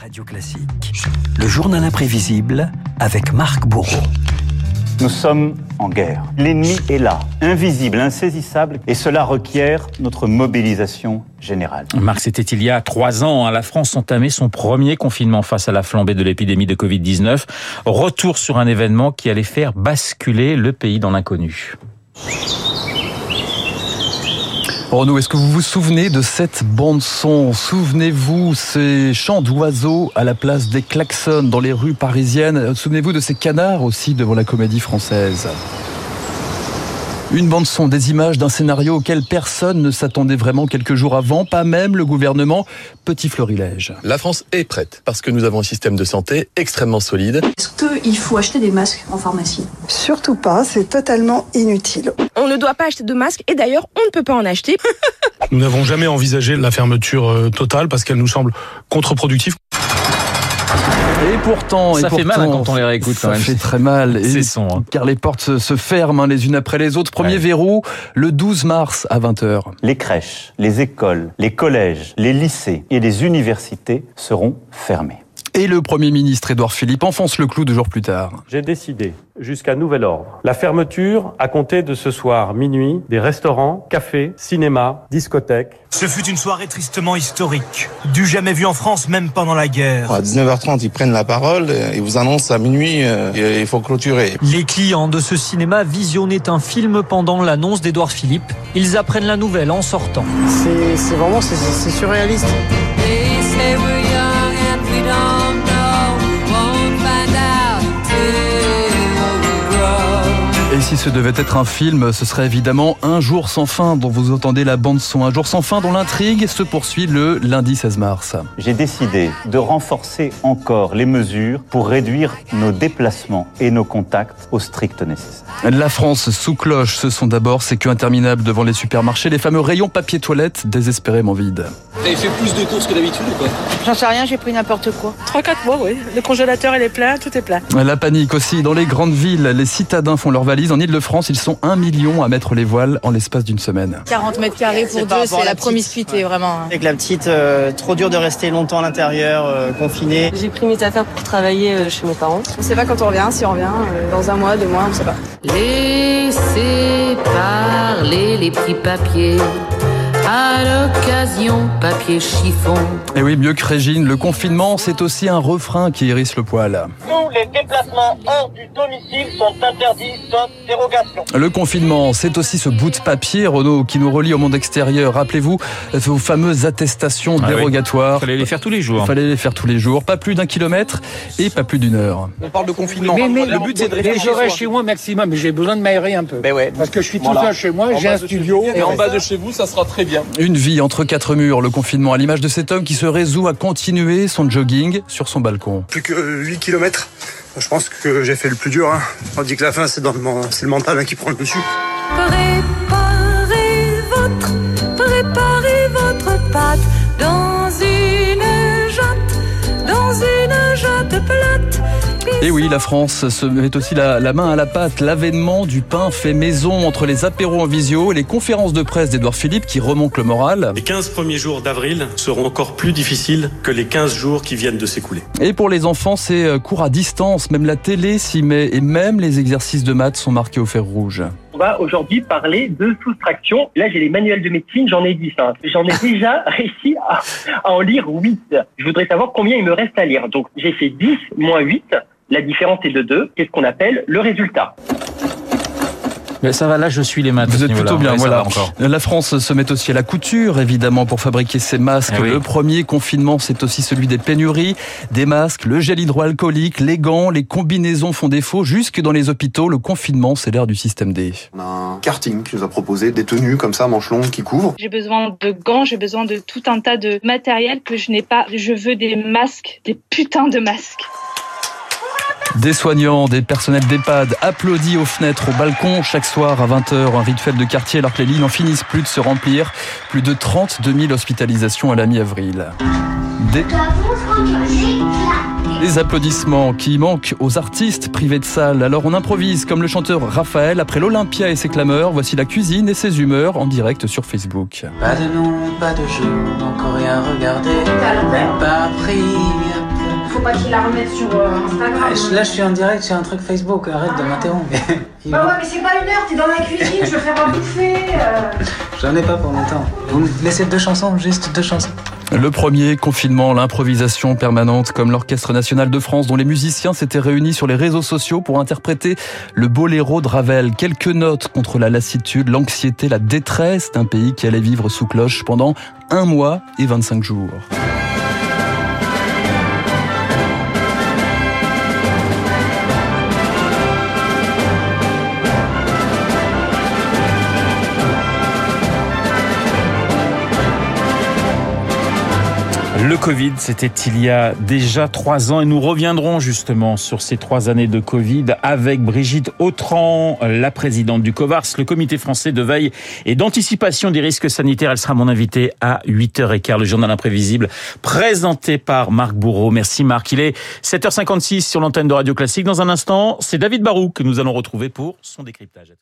Radio Classique. Le journal imprévisible avec Marc Bourreau. Nous sommes en guerre. L'ennemi est là, invisible, insaisissable, et cela requiert notre mobilisation générale. Marc, c'était il y a trois ans. hein. La France entamait son premier confinement face à la flambée de l'épidémie de Covid-19. Retour sur un événement qui allait faire basculer le pays dans l'inconnu. Renaud, est-ce que vous vous souvenez de cette bande-son? Souvenez-vous ces chants d'oiseaux à la place des klaxons dans les rues parisiennes? Souvenez-vous de ces canards aussi devant la comédie française? Une bande-son, des images d'un scénario auquel personne ne s'attendait vraiment quelques jours avant, pas même le gouvernement. Petit florilège. La France est prête parce que nous avons un système de santé extrêmement solide. Est-ce qu'il faut acheter des masques en pharmacie? Surtout pas, c'est totalement inutile. On ne doit pas acheter de masques et d'ailleurs on ne peut pas en acheter. Nous n'avons jamais envisagé la fermeture euh, totale parce qu'elle nous semble contre-productive. Et pourtant, Ça et fait pourtant, mal, hein, quand on les réécoute, Ça quand même. fait très mal. Et- Ces sons, hein. Car les portes se, se ferment hein, les unes après les autres. Premier Ouais. verrou, le 12 mars à 20h. Les crèches, les écoles, les collèges, les lycées et les universités seront fermés. Et le Premier ministre Édouard Philippe enfonce le clou deux jours plus tard. J'ai décidé, jusqu'à nouvel ordre, la fermeture à compter de ce soir minuit des restaurants, cafés, cinémas, discothèques. Ce fut une soirée tristement historique, du jamais vu en France, même pendant la guerre. À 19h30, ils prennent la parole et vous annoncent à minuit, euh, il faut clôturer. Les clients de ce cinéma visionnaient un film pendant l'annonce d'Édouard Philippe. Ils apprennent la nouvelle en sortant. C'est vraiment c'est- c'est surréaliste. Et si ce devait être un film, ce serait évidemment Un jour sans fin dont vous entendez la bande son. Un jour sans fin dont l'intrigue se poursuit le lundi 16 mars. J'ai décidé de renforcer encore les mesures pour réduire nos déplacements et nos contacts au strict nécessaire. La France sous cloche, ce sont d'abord ces queues interminables devant les supermarchés, les fameux rayons papier toilette désespérément vides. Vous avez fait plus de courses que d'habitude ou quoi J'en sais rien, j'ai pris n'importe quoi. 3-4 mois, oui. Le congélateur il est plein, tout est plein. La panique aussi. Dans les grandes villes, les citadins font leurs En Ile-de-France, ils sont un million à mettre les voiles en l'espace d'une semaine. 40 mètres carrés pour deux, c'est la promiscuité, vraiment. hein. Avec la petite, euh, trop dur de rester longtemps à l'intérieur, euh, confiné. J'ai pris mes affaires pour travailler euh, chez mes parents. On sait pas quand on revient, si on revient, euh, dans un mois, deux mois, on sait pas. Laissez parler les petits papiers. Papier chiffon. Et oui, mieux que Régine, le confinement, c'est aussi un refrain qui hérisse le poil. Tous les déplacements hors du domicile sont interdits sauf dérogation. Le confinement, c'est aussi ce bout de papier, Renaud, qui nous relie au monde extérieur. Rappelez-vous, vos fameuses attestations Ah oui. dérogatoires. Fallait les faire tous les jours. Il fallait les faire tous les jours, pas plus d'un kilomètre et pas plus d'une heure. On parle de confinement. Mais- mais- le but c'est de mais réfléchir. j'aurais chez moi maximum, mais j'ai besoin de m'aérer un peu. Ben ouais. Parce que je suis tout seul chez moi, En j'ai bas un de studio. Et en bas de chez vous, ça sera très bien. Une vie entre quatre le confinement, à l'image de cet homme qui se résout à continuer son jogging sur son balcon. Plus que 8 km. Je pense que j'ai fait le plus dur. Hein. On dit que la fin, c'est dans le, le mental hein, qui prend le dessus. Préparez votre, préparez votre pâte Et oui, la France se met aussi la, la main à la pâte. L'avènement du pain fait maison entre les apéros en visio et les conférences de presse d'Edouard Philippe qui remontent le moral. Les 15 premiers jours d'avril seront encore plus difficiles que les 15 jours qui viennent de s'écouler. Et pour les enfants, c'est euh, cours à distance. Même la télé s'y met et même les exercices de maths sont marqués au fer rouge. On va aujourd'hui parler de soustraction. Là, j'ai les manuels de médecine, j'en ai 10. hein. J'en ai déjà réussi à, à en lire 8. Je voudrais savoir combien il me reste à lire. Donc, j'ai fait 10 moins 8. La différence est de 2. C'est ce qu'on appelle le résultat. Mais ça va, là, je suis les maths. Vous êtes plutôt bien, Ouais, voilà. La France se met aussi à la couture, évidemment, pour fabriquer ses masques. Eh oui. Le premier confinement, c'est aussi celui des pénuries, des masques, le gel hydroalcoolique, les gants, les combinaisons font défaut. Jusque dans les hôpitaux, le confinement, c'est l'ère du système D. On a un karting qui nous a proposé des tenues comme ça, manches longues, qui couvrent. J'ai besoin de gants, j'ai besoin de tout un tas de matériel que je n'ai pas. Je veux des masques, des putains de masques. Des soignants, des personnels d'EHPAD applaudis aux fenêtres, au balcon, chaque soir à 20h, un rituel de quartier alors que les lits n'en finissent plus de se remplir. Plus de 32 000 hospitalisations à la mi-avril. Des... Des applaudissements qui manquent aux artistes privés de salle. Alors on improvise comme le chanteur Raphaël après l'Olympia et ses clameurs. Voici la cuisine et ses humeurs en direct sur Facebook. Pas de nom, pas de jour, encore rien regardé. Pas pris, faut pas qu'il la remette sur euh, Instagram. Ah, Là, je suis en direct sur un truc Facebook, arrête de m'interrompre. Bah ouais, mais c'est pas une heure, t'es dans la cuisine, je veux faire à bouffer. euh. J'en ai pas pour longtemps. Vous me laissez deux chansons, juste deux chansons. Le premier confinement, l'improvisation permanente, comme l'Orchestre national de France, dont les musiciens s'étaient réunis sur les réseaux sociaux pour interpréter le boléro de Ravel. Quelques notes contre la lassitude, l'anxiété, la détresse d'un pays qui allait vivre sous cloche pendant un mois et 25 jours. Le Covid, c'était il y a déjà trois ans et nous reviendrons justement sur ces trois années de Covid avec Brigitte Autran, la présidente du COVARS, le comité français de veille et d'anticipation des risques sanitaires. Elle sera mon invitée à 8h15, le journal imprévisible présenté par Marc Bourreau. Merci Marc. Il est 7h56 sur l'antenne de Radio Classique. Dans un instant, c'est David Barou que nous allons retrouver pour son décryptage.